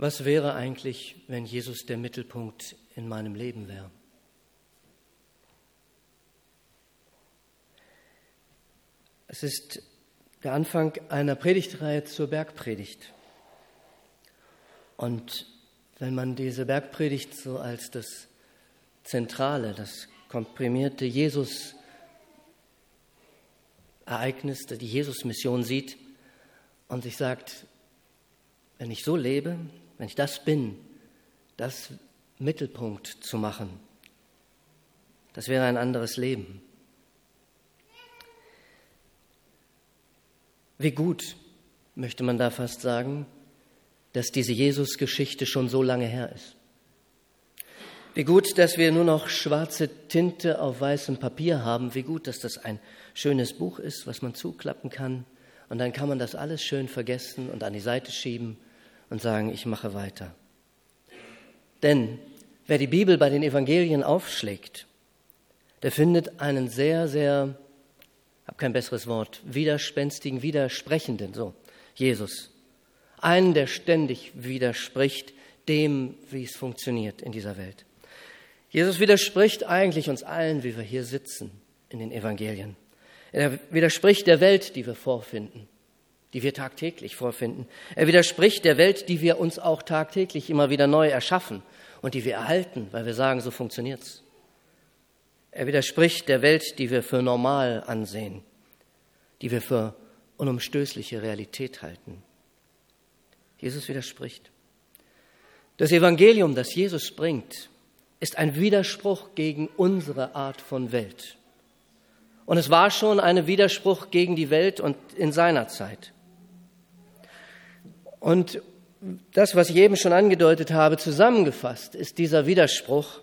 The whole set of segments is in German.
Was wäre eigentlich, wenn Jesus der Mittelpunkt in meinem Leben wäre? Es ist der Anfang einer Predigtreihe zur Bergpredigt. Und wenn man diese Bergpredigt so als das Zentrale, das komprimierte Jesus-Ereignis, die Jesus-Mission sieht und sich sagt, wenn ich so lebe, wenn ich das bin, das Mittelpunkt zu machen. Das wäre ein anderes Leben. Wie gut, möchte man da fast sagen, dass diese Jesus-Geschichte schon so lange her ist. Wie gut, dass wir nur noch schwarze Tinte auf weißem Papier haben. Wie gut, dass das ein schönes Buch ist, was man zuklappen kann. Und dann kann man das alles schön vergessen und an die Seite schieben und sagen, ich mache weiter. Denn wer die Bibel bei den Evangelien aufschlägt, der findet einen sehr, sehr, habe kein besseres Wort, widerspenstigen, widersprechenden, so, Jesus. Einen, der ständig widerspricht dem, wie es funktioniert in dieser Welt. Jesus widerspricht eigentlich uns allen, wie wir hier sitzen in den Evangelien. Er widerspricht der Welt, die wir vorfinden die wir tagtäglich vorfinden. Er widerspricht der Welt, die wir uns auch tagtäglich immer wieder neu erschaffen und die wir erhalten, weil wir sagen, so funktioniert's. Er widerspricht der Welt, die wir für normal ansehen, die wir für unumstößliche Realität halten. Jesus widerspricht. Das Evangelium, das Jesus bringt, ist ein Widerspruch gegen unsere Art von Welt. Und es war schon ein Widerspruch gegen die Welt und in seiner Zeit. Und das, was ich eben schon angedeutet habe, zusammengefasst, ist dieser Widerspruch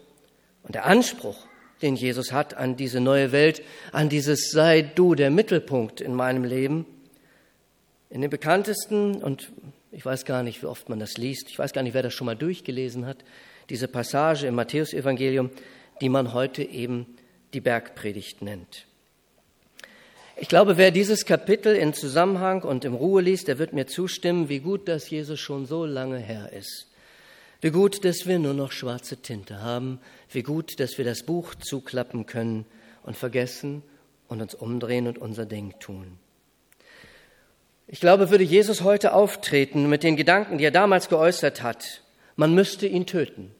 und der Anspruch, den Jesus hat an diese neue Welt, an dieses sei du der Mittelpunkt in meinem Leben. In den bekanntesten, und ich weiß gar nicht, wie oft man das liest, ich weiß gar nicht, wer das schon mal durchgelesen hat, diese Passage im Matthäusevangelium, die man heute eben die Bergpredigt nennt. Ich glaube, wer dieses Kapitel in Zusammenhang und im Ruhe liest, der wird mir zustimmen, wie gut, dass Jesus schon so lange her ist. Wie gut, dass wir nur noch schwarze Tinte haben. Wie gut, dass wir das Buch zuklappen können und vergessen und uns umdrehen und unser Ding tun. Ich glaube, würde Jesus heute auftreten mit den Gedanken, die er damals geäußert hat, man müsste ihn töten.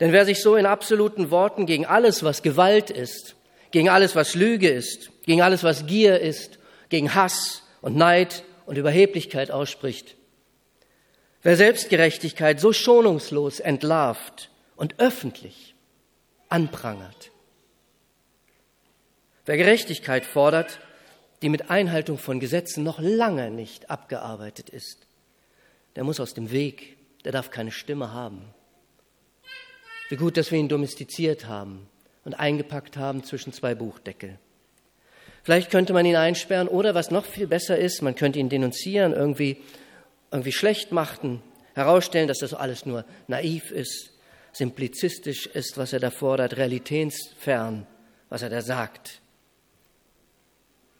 Denn wer sich so in absoluten Worten gegen alles, was Gewalt ist, gegen alles, was Lüge ist, gegen alles, was Gier ist, gegen Hass und Neid und Überheblichkeit ausspricht. Wer Selbstgerechtigkeit so schonungslos entlarvt und öffentlich anprangert. Wer Gerechtigkeit fordert, die mit Einhaltung von Gesetzen noch lange nicht abgearbeitet ist, der muss aus dem Weg, der darf keine Stimme haben. Wie gut, dass wir ihn domestiziert haben, und eingepackt haben zwischen zwei Buchdeckel. Vielleicht könnte man ihn einsperren oder was noch viel besser ist, man könnte ihn denunzieren, irgendwie, irgendwie schlecht machen, herausstellen, dass das alles nur naiv ist, simplizistisch ist, was er da fordert, realitätsfern, was er da sagt.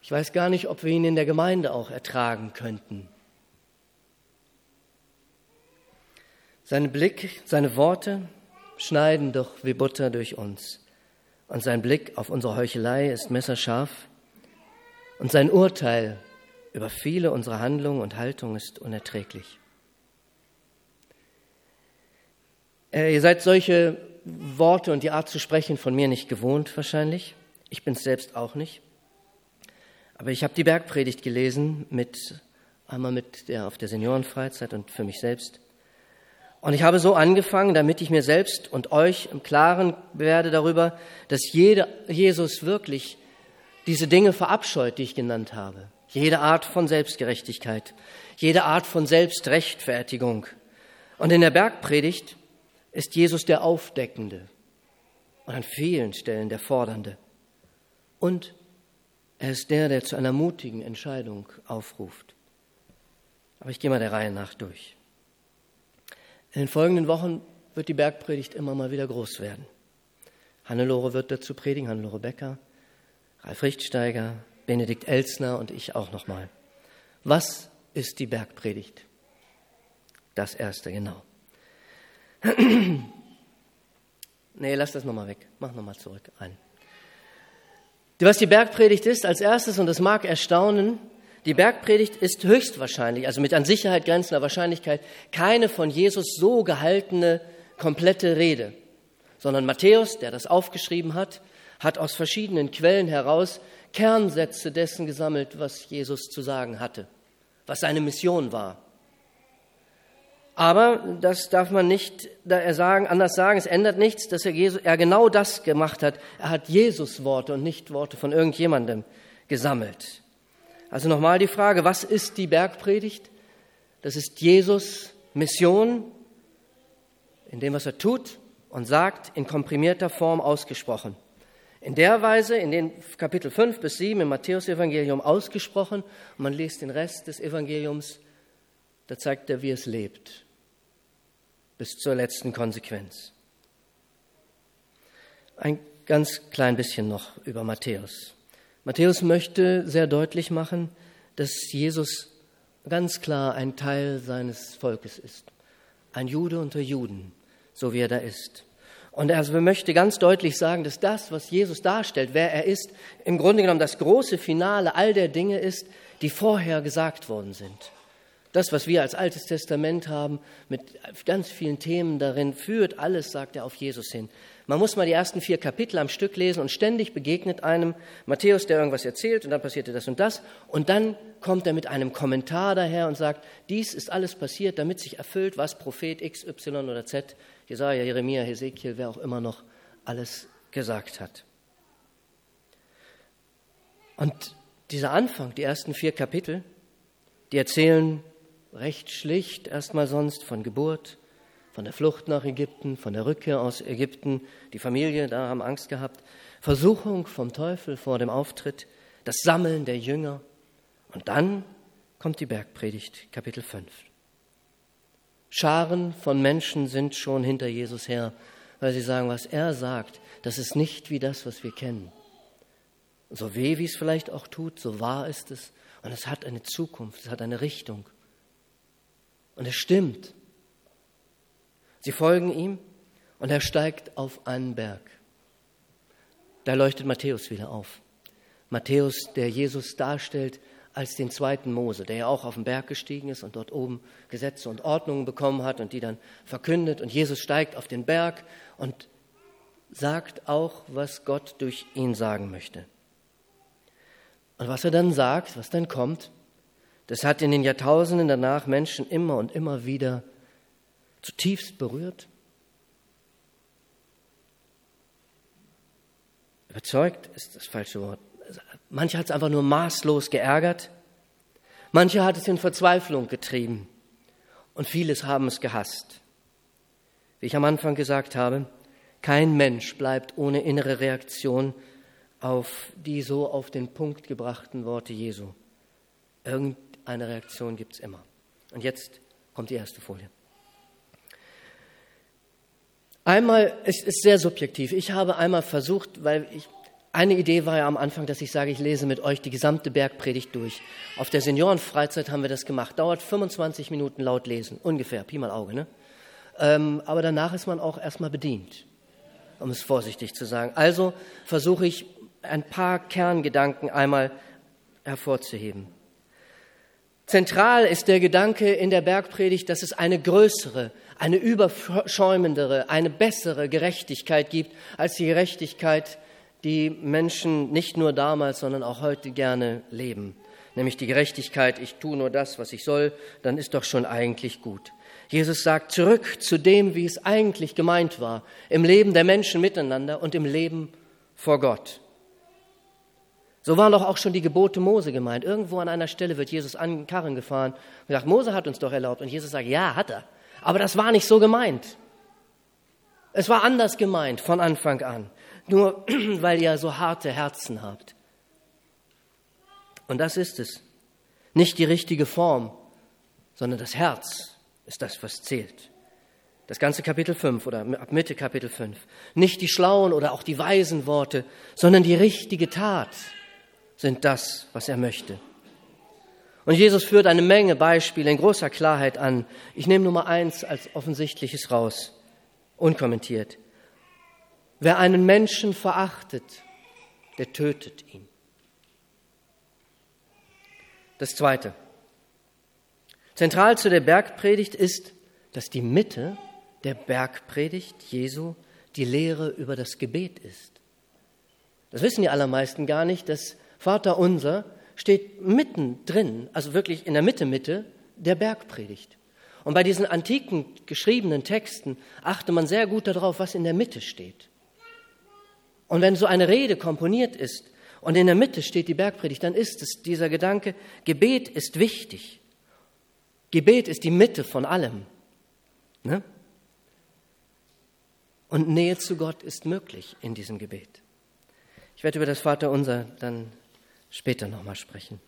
Ich weiß gar nicht, ob wir ihn in der Gemeinde auch ertragen könnten. Sein Blick, seine Worte schneiden doch wie Butter durch uns und sein Blick auf unsere Heuchelei ist messerscharf und sein Urteil über viele unserer Handlungen und Haltungen ist unerträglich. Äh, ihr seid solche Worte und die Art zu sprechen von mir nicht gewohnt wahrscheinlich. Ich bin es selbst auch nicht. Aber ich habe die Bergpredigt gelesen mit einmal mit der auf der Seniorenfreizeit und für mich selbst. Und ich habe so angefangen, damit ich mir selbst und euch im Klaren werde darüber, dass jeder, Jesus wirklich diese Dinge verabscheut, die ich genannt habe. Jede Art von Selbstgerechtigkeit, jede Art von Selbstrechtfertigung. Und in der Bergpredigt ist Jesus der Aufdeckende und an vielen Stellen der Fordernde. Und er ist der, der zu einer mutigen Entscheidung aufruft. Aber ich gehe mal der Reihe nach durch. In den folgenden Wochen wird die Bergpredigt immer mal wieder groß werden. Hannelore wird dazu predigen, Hannelore Becker, Ralf Richtsteiger, Benedikt Elsner und ich auch nochmal. Was ist die Bergpredigt? Das erste, genau. nee, lass das nochmal weg. Mach nochmal zurück ein. Was die Bergpredigt ist, als erstes, und das mag erstaunen, die Bergpredigt ist höchstwahrscheinlich, also mit an Sicherheit grenzender Wahrscheinlichkeit, keine von Jesus so gehaltene komplette Rede, sondern Matthäus, der das aufgeschrieben hat, hat aus verschiedenen Quellen heraus Kernsätze dessen gesammelt, was Jesus zu sagen hatte, was seine Mission war. Aber das darf man nicht anders sagen, es ändert nichts, dass er, Jesus, er genau das gemacht hat. Er hat Jesus Worte und nicht Worte von irgendjemandem gesammelt. Also nochmal die Frage, was ist die Bergpredigt? Das ist Jesus Mission, in dem, was er tut und sagt, in komprimierter Form ausgesprochen. In der Weise, in den Kapitel 5 bis 7 im Matthäusevangelium ausgesprochen, und man liest den Rest des Evangeliums, da zeigt er, wie es lebt, bis zur letzten Konsequenz. Ein ganz klein bisschen noch über Matthäus. Matthäus möchte sehr deutlich machen, dass Jesus ganz klar ein Teil seines Volkes ist. Ein Jude unter Juden, so wie er da ist. Und er möchte ganz deutlich sagen, dass das, was Jesus darstellt, wer er ist, im Grunde genommen das große Finale all der Dinge ist, die vorher gesagt worden sind. Das, was wir als Altes Testament haben, mit ganz vielen Themen darin, führt alles, sagt er, auf Jesus hin. Man muss mal die ersten vier Kapitel am Stück lesen und ständig begegnet einem Matthäus, der irgendwas erzählt und dann passierte das und das. Und dann kommt er mit einem Kommentar daher und sagt, dies ist alles passiert, damit sich erfüllt, was Prophet X, Y oder Z, Jesaja, Jeremia, Hesekiel, wer auch immer noch alles gesagt hat. Und dieser Anfang, die ersten vier Kapitel, die erzählen recht schlicht erstmal sonst von Geburt, von der Flucht nach Ägypten, von der Rückkehr aus Ägypten, die Familie, da haben Angst gehabt, Versuchung vom Teufel vor dem Auftritt, das Sammeln der Jünger und dann kommt die Bergpredigt, Kapitel 5. Scharen von Menschen sind schon hinter Jesus her, weil sie sagen, was er sagt, das ist nicht wie das, was wir kennen. So weh, wie es vielleicht auch tut, so wahr ist es. Und es hat eine Zukunft, es hat eine Richtung. Und es stimmt. Sie folgen ihm und er steigt auf einen Berg. Da leuchtet Matthäus wieder auf. Matthäus, der Jesus darstellt als den zweiten Mose, der ja auch auf den Berg gestiegen ist und dort oben Gesetze und Ordnungen bekommen hat und die dann verkündet. Und Jesus steigt auf den Berg und sagt auch, was Gott durch ihn sagen möchte. Und was er dann sagt, was dann kommt, das hat in den Jahrtausenden danach Menschen immer und immer wieder zutiefst berührt? Überzeugt ist das falsche Wort. Manche hat es einfach nur maßlos geärgert, manche hat es in Verzweiflung getrieben und vieles haben es gehasst. Wie ich am Anfang gesagt habe, kein Mensch bleibt ohne innere Reaktion auf die so auf den Punkt gebrachten Worte Jesu. Irgendeine Reaktion gibt es immer. Und jetzt kommt die erste Folie. Einmal, es ist sehr subjektiv. Ich habe einmal versucht, weil ich, eine Idee war ja am Anfang, dass ich sage, ich lese mit euch die gesamte Bergpredigt durch. Auf der Seniorenfreizeit haben wir das gemacht. Dauert 25 Minuten laut lesen, ungefähr, Pi mal Auge. Ne? Ähm, aber danach ist man auch erstmal bedient, um es vorsichtig zu sagen. Also versuche ich ein paar Kerngedanken einmal hervorzuheben. Zentral ist der Gedanke in der Bergpredigt, dass es eine größere, eine überschäumendere, eine bessere Gerechtigkeit gibt als die Gerechtigkeit, die Menschen nicht nur damals, sondern auch heute gerne leben. Nämlich die Gerechtigkeit, ich tue nur das, was ich soll, dann ist doch schon eigentlich gut. Jesus sagt zurück zu dem, wie es eigentlich gemeint war, im Leben der Menschen miteinander und im Leben vor Gott. So waren doch auch schon die Gebote Mose gemeint. Irgendwo an einer Stelle wird Jesus an den Karren gefahren und sagt, Mose hat uns doch erlaubt. Und Jesus sagt, ja, hat er. Aber das war nicht so gemeint. Es war anders gemeint von Anfang an. Nur weil ihr so harte Herzen habt. Und das ist es. Nicht die richtige Form, sondern das Herz ist das, was zählt. Das ganze Kapitel 5 oder ab Mitte Kapitel 5. Nicht die schlauen oder auch die weisen Worte, sondern die richtige Tat sind das, was er möchte. Und Jesus führt eine Menge Beispiele in großer Klarheit an. Ich nehme nur mal eins als offensichtliches raus, unkommentiert. Wer einen Menschen verachtet, der tötet ihn. Das Zweite. Zentral zu der Bergpredigt ist, dass die Mitte der Bergpredigt Jesu die Lehre über das Gebet ist. Das wissen die allermeisten gar nicht, dass Vater unser steht mittendrin, also wirklich in der Mitte, Mitte der Bergpredigt. Und bei diesen antiken geschriebenen Texten achte man sehr gut darauf, was in der Mitte steht. Und wenn so eine Rede komponiert ist und in der Mitte steht die Bergpredigt, dann ist es dieser Gedanke, Gebet ist wichtig. Gebet ist die Mitte von allem. Ne? Und Nähe zu Gott ist möglich in diesem Gebet. Ich werde über das Vaterunser dann später nochmal sprechen.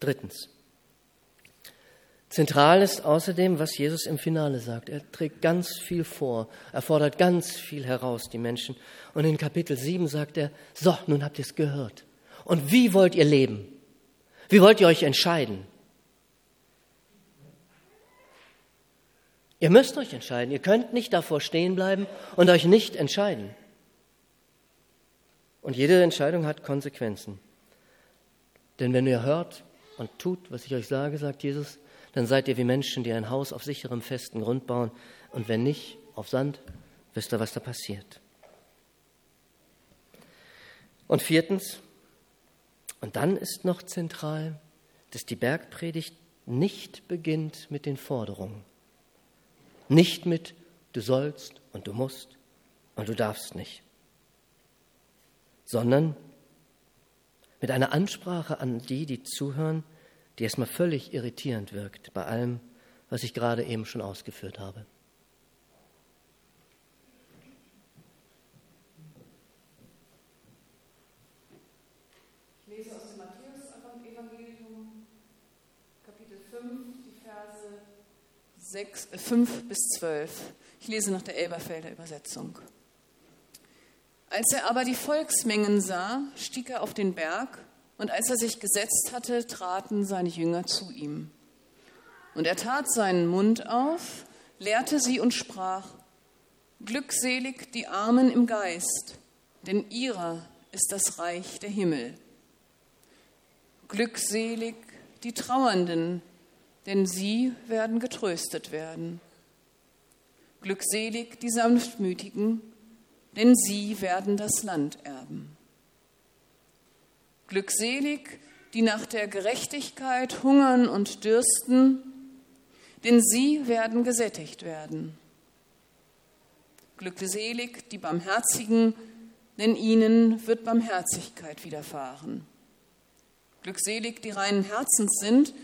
Drittens. Zentral ist außerdem, was Jesus im Finale sagt. Er trägt ganz viel vor, er fordert ganz viel heraus, die Menschen. Und in Kapitel 7 sagt er, so, nun habt ihr es gehört. Und wie wollt ihr leben? Wie wollt ihr euch entscheiden? Ihr müsst euch entscheiden. Ihr könnt nicht davor stehen bleiben und euch nicht entscheiden. Und jede Entscheidung hat Konsequenzen. Denn wenn ihr hört und tut, was ich euch sage, sagt Jesus, dann seid ihr wie Menschen, die ein Haus auf sicherem, festen Grund bauen. Und wenn nicht, auf Sand, wisst ihr, was da passiert. Und viertens, und dann ist noch zentral, dass die Bergpredigt nicht beginnt mit den Forderungen. Nicht mit du sollst und du musst und du darfst nicht, sondern mit einer Ansprache an die, die zuhören, die erstmal völlig irritierend wirkt bei allem, was ich gerade eben schon ausgeführt habe. Ich lese aus dem Matthäus-Evangelium, Kapitel 5, die Verse 6, 5 bis 12. Ich lese nach der Elberfelder Übersetzung. Als er aber die Volksmengen sah, stieg er auf den Berg, und als er sich gesetzt hatte, traten seine Jünger zu ihm. Und er tat seinen Mund auf, lehrte sie und sprach, Glückselig die Armen im Geist, denn ihrer ist das Reich der Himmel. Glückselig die Trauernden, denn sie werden getröstet werden. Glückselig die Sanftmütigen, denn sie werden das Land erben. Glückselig, die nach der Gerechtigkeit hungern und dürsten, denn sie werden gesättigt werden. Glückselig die Barmherzigen, denn ihnen wird Barmherzigkeit widerfahren. Glückselig die reinen Herzens sind,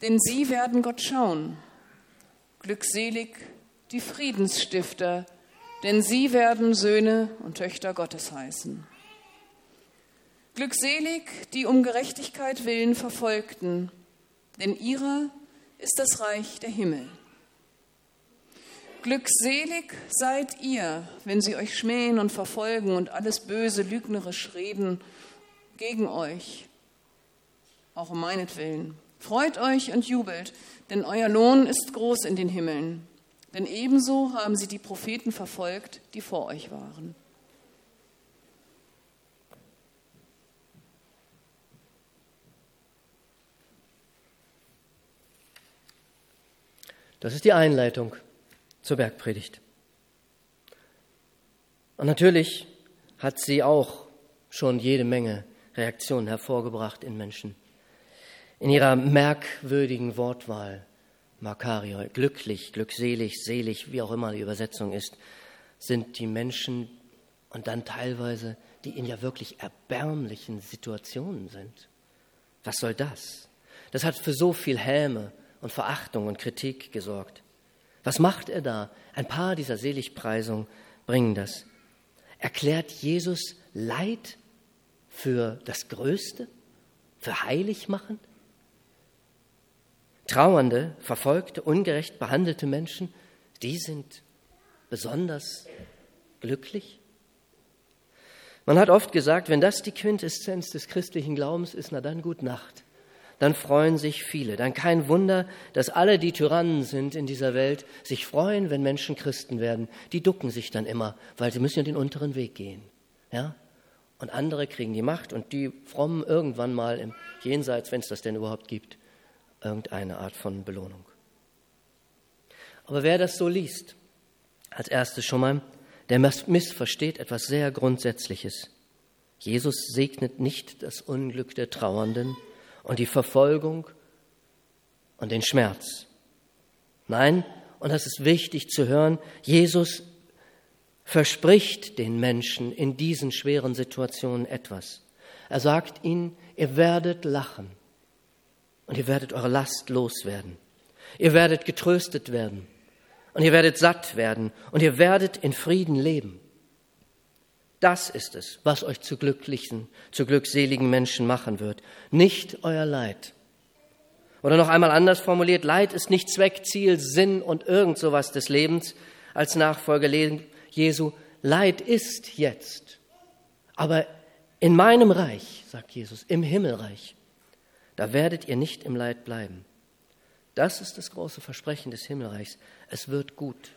denn sie werden Gott schauen. Glückselig die Friedensstifter, denn sie werden Söhne und Töchter Gottes heißen. Glückselig die um Gerechtigkeit willen Verfolgten, denn ihrer ist das Reich der Himmel. Glückselig seid ihr, wenn sie euch schmähen und verfolgen und alles Böse lügnerisch reden gegen euch, auch um meinetwillen. Freut euch und jubelt, denn euer Lohn ist groß in den Himmeln. Denn ebenso haben sie die Propheten verfolgt, die vor euch waren. Das ist die Einleitung zur Bergpredigt. Und natürlich hat sie auch schon jede Menge Reaktionen hervorgebracht in Menschen. In ihrer merkwürdigen Wortwahl, Makario, glücklich, glückselig, selig, wie auch immer die Übersetzung ist, sind die Menschen und dann teilweise, die in ja wirklich erbärmlichen Situationen sind. Was soll das? Das hat für so viel Häme und Verachtung und Kritik gesorgt. Was macht er da? Ein paar dieser Seligpreisungen bringen das. Erklärt Jesus Leid für das Größte, für heilig machend? Trauernde, verfolgte, ungerecht behandelte Menschen, die sind besonders glücklich. Man hat oft gesagt, wenn das die Quintessenz des christlichen Glaubens ist, na dann gut Nacht. dann freuen sich viele. Dann kein Wunder, dass alle, die Tyrannen sind in dieser Welt, sich freuen, wenn Menschen Christen werden. Die ducken sich dann immer, weil sie müssen ja den unteren Weg gehen. Ja? Und andere kriegen die Macht und die frommen irgendwann mal im Jenseits, wenn es das denn überhaupt gibt, irgendeine Art von Belohnung. Aber wer das so liest, als erstes schon mal, der missversteht etwas sehr Grundsätzliches. Jesus segnet nicht das Unglück der Trauernden und die Verfolgung und den Schmerz. Nein, und das ist wichtig zu hören, Jesus verspricht den Menschen in diesen schweren Situationen etwas. Er sagt ihnen, ihr werdet lachen und ihr werdet eure Last loswerden. Ihr werdet getröstet werden und ihr werdet satt werden und ihr werdet in Frieden leben. Das ist es, was euch zu glücklichen, zu glückseligen Menschen machen wird, nicht euer Leid. Oder noch einmal anders formuliert, Leid ist nicht Zweck, Ziel, Sinn und irgend sowas des Lebens als Nachfolger Jesu. Leid ist jetzt. Aber in meinem Reich, sagt Jesus, im Himmelreich, da werdet ihr nicht im Leid bleiben. Das ist das große Versprechen des Himmelreichs. Es wird gut.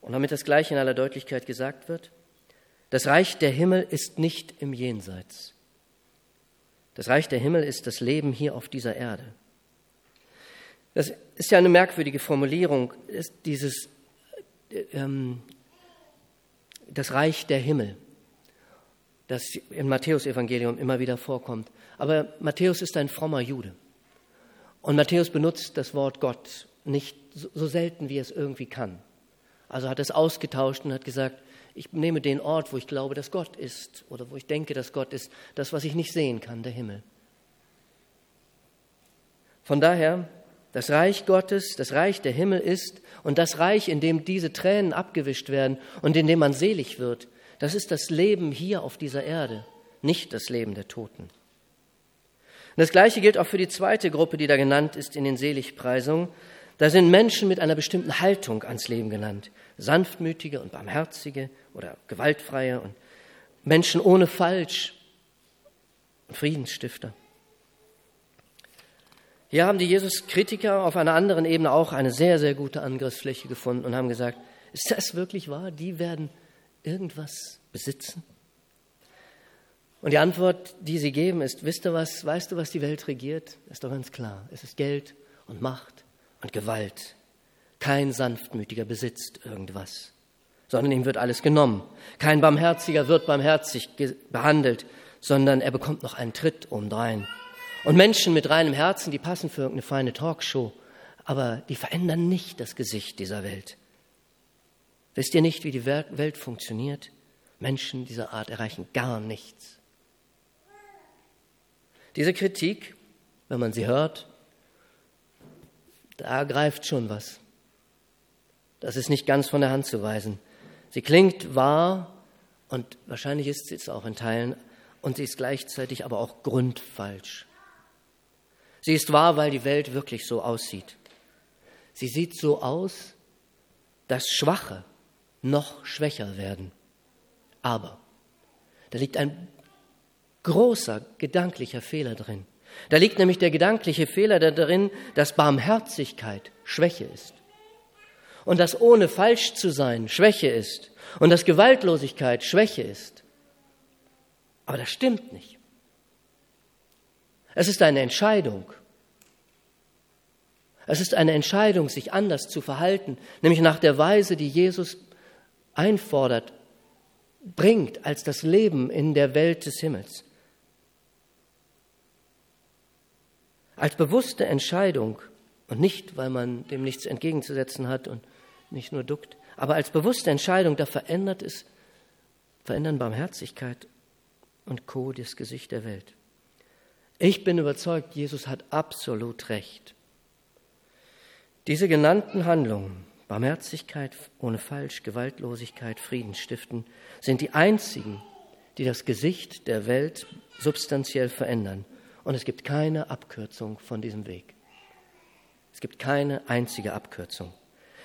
Und damit das gleich in aller Deutlichkeit gesagt wird, das Reich der Himmel ist nicht im Jenseits. Das Reich der Himmel ist das Leben hier auf dieser Erde. Das ist ja eine merkwürdige Formulierung, dieses ähm, das Reich der Himmel, das im Matthäusevangelium immer wieder vorkommt. Aber Matthäus ist ein frommer Jude. Und Matthäus benutzt das Wort Gott nicht so selten, wie er es irgendwie kann. Also hat es ausgetauscht und hat gesagt, ich nehme den Ort, wo ich glaube, dass Gott ist oder wo ich denke, dass Gott ist, das, was ich nicht sehen kann, der Himmel. Von daher das Reich Gottes, das Reich der Himmel ist und das Reich, in dem diese Tränen abgewischt werden und in dem man selig wird, das ist das Leben hier auf dieser Erde, nicht das Leben der Toten. Und das Gleiche gilt auch für die zweite Gruppe, die da genannt ist in den Seligpreisungen. Da sind Menschen mit einer bestimmten Haltung ans Leben genannt. Sanftmütige und barmherzige oder gewaltfreie und Menschen ohne Falsch und Friedensstifter. Hier haben die Jesus-Kritiker auf einer anderen Ebene auch eine sehr, sehr gute Angriffsfläche gefunden und haben gesagt, ist das wirklich wahr? Die werden irgendwas besitzen? Und die Antwort, die sie geben, ist, wisst du was, weißt du, was die Welt regiert? Ist doch ganz klar. Es ist Geld und Macht und Gewalt. Kein Sanftmütiger besitzt irgendwas, sondern ihm wird alles genommen. Kein Barmherziger wird barmherzig behandelt, sondern er bekommt noch einen Tritt obendrein. Und Menschen mit reinem Herzen, die passen für irgendeine feine Talkshow, aber die verändern nicht das Gesicht dieser Welt. Wisst ihr nicht, wie die Welt funktioniert? Menschen dieser Art erreichen gar nichts. Diese Kritik, wenn man sie hört, da greift schon was. Das ist nicht ganz von der Hand zu weisen. Sie klingt wahr und wahrscheinlich ist sie es auch in Teilen und sie ist gleichzeitig aber auch grundfalsch. Sie ist wahr, weil die Welt wirklich so aussieht. Sie sieht so aus, dass Schwache noch schwächer werden. Aber da liegt ein großer gedanklicher Fehler drin. Da liegt nämlich der gedankliche Fehler darin, dass Barmherzigkeit Schwäche ist. Und dass ohne falsch zu sein Schwäche ist. Und dass Gewaltlosigkeit Schwäche ist. Aber das stimmt nicht. Es ist eine Entscheidung. Es ist eine Entscheidung, sich anders zu verhalten, nämlich nach der Weise, die Jesus einfordert, bringt als das Leben in der Welt des Himmels. Als bewusste Entscheidung und nicht, weil man dem nichts entgegenzusetzen hat und nicht nur duckt, aber als bewusste Entscheidung, da verändert es, verändern Barmherzigkeit und Co. das Gesicht der Welt. Ich bin überzeugt, Jesus hat absolut recht. Diese genannten Handlungen, Barmherzigkeit ohne Falsch, Gewaltlosigkeit, Frieden stiften, sind die einzigen, die das Gesicht der Welt substanziell verändern. Und es gibt keine Abkürzung von diesem Weg. Es gibt keine einzige Abkürzung.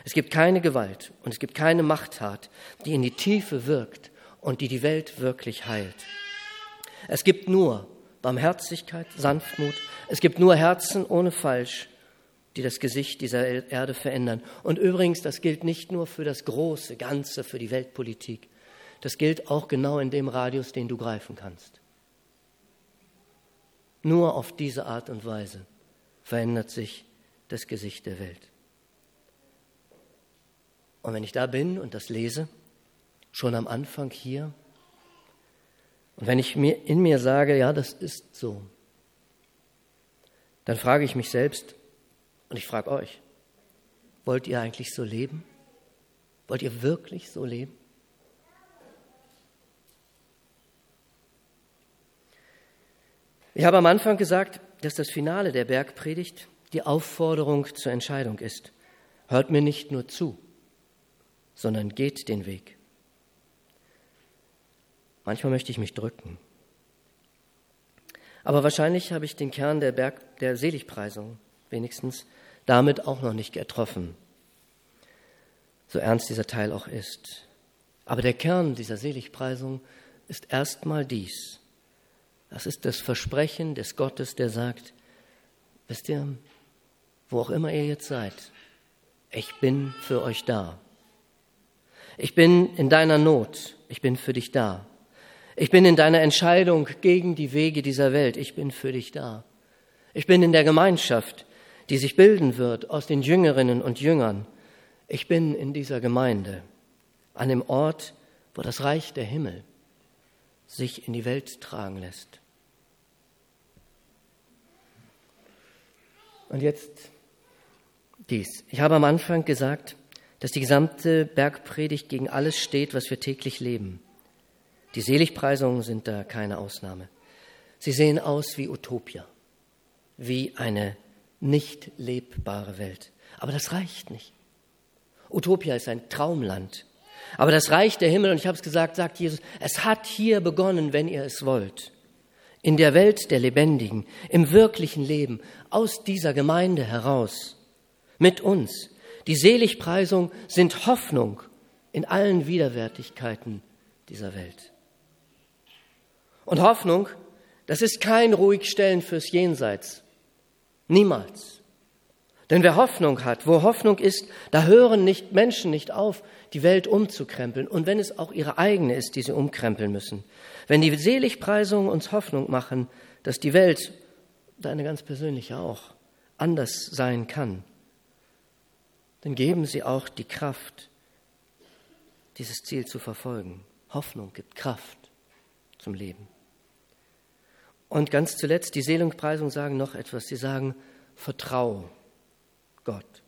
Es gibt keine Gewalt und es gibt keine Machttat, die in die Tiefe wirkt und die die Welt wirklich heilt. Es gibt nur Barmherzigkeit, Sanftmut. Es gibt nur Herzen ohne Falsch, die das Gesicht dieser Erde verändern. Und übrigens, das gilt nicht nur für das große Ganze, für die Weltpolitik. Das gilt auch genau in dem Radius, den du greifen kannst. Nur auf diese Art und Weise verändert sich das Gesicht der Welt. Und wenn ich da bin und das lese, schon am Anfang hier, und wenn ich mir in mir sage, ja, das ist so, dann frage ich mich selbst und ich frage euch, wollt ihr eigentlich so leben? Wollt ihr wirklich so leben? Ich habe am Anfang gesagt, dass das Finale der Bergpredigt die Aufforderung zur Entscheidung ist. Hört mir nicht nur zu, sondern geht den Weg. Manchmal möchte ich mich drücken. Aber wahrscheinlich habe ich den Kern der, Berg, der Seligpreisung wenigstens damit auch noch nicht getroffen, so ernst dieser Teil auch ist. Aber der Kern dieser Seligpreisung ist erstmal dies. Das ist das Versprechen des Gottes, der sagt, wisst ihr, wo auch immer ihr jetzt seid, ich bin für euch da. Ich bin in deiner Not, ich bin für dich da. Ich bin in deiner Entscheidung gegen die Wege dieser Welt. Ich bin für dich da. Ich bin in der Gemeinschaft, die sich bilden wird aus den Jüngerinnen und Jüngern. Ich bin in dieser Gemeinde, an dem Ort, wo das Reich der Himmel sich in die Welt tragen lässt. Und jetzt dies. Ich habe am Anfang gesagt, dass die gesamte Bergpredigt gegen alles steht, was wir täglich leben. Die Seligpreisungen sind da keine Ausnahme. Sie sehen aus wie Utopia, wie eine nicht lebbare Welt. Aber das reicht nicht. Utopia ist ein Traumland. Aber das Reich der Himmel, und ich habe es gesagt, sagt Jesus, es hat hier begonnen, wenn ihr es wollt. In der Welt der Lebendigen, im wirklichen Leben, aus dieser Gemeinde heraus, mit uns. Die Seligpreisung sind Hoffnung in allen Widerwärtigkeiten dieser Welt. Und Hoffnung, das ist kein Ruhigstellen fürs Jenseits. Niemals. Denn wer Hoffnung hat, wo Hoffnung ist, da hören nicht Menschen nicht auf, die Welt umzukrempeln. Und wenn es auch ihre eigene ist, die sie umkrempeln müssen. Wenn die Seligpreisungen uns Hoffnung machen, dass die Welt, deine ganz persönliche auch, anders sein kann, dann geben sie auch die Kraft, dieses Ziel zu verfolgen. Hoffnung gibt Kraft zum Leben. Und ganz zuletzt, die Seelenpreisung sagen noch etwas. Sie sagen, vertrau Gott.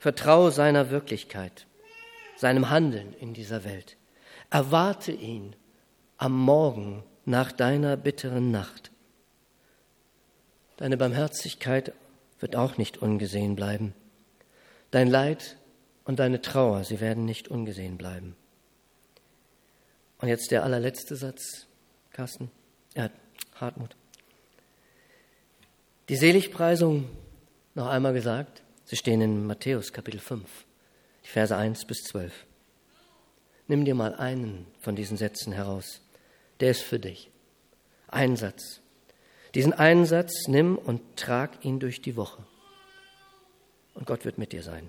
Vertrau seiner Wirklichkeit, seinem Handeln in dieser Welt. Erwarte ihn am Morgen nach deiner bitteren Nacht. Deine Barmherzigkeit wird auch nicht ungesehen bleiben. Dein Leid und deine Trauer, sie werden nicht ungesehen bleiben. Und jetzt der allerletzte Satz, Carsten. Ja, Hartmut. Die Seligpreisung, noch einmal gesagt, sie stehen in Matthäus Kapitel 5, die Verse 1 bis 12. Nimm dir mal einen von diesen Sätzen heraus. Der ist für dich. Ein Satz. Diesen einen Satz nimm und trag ihn durch die Woche. Und Gott wird mit dir sein.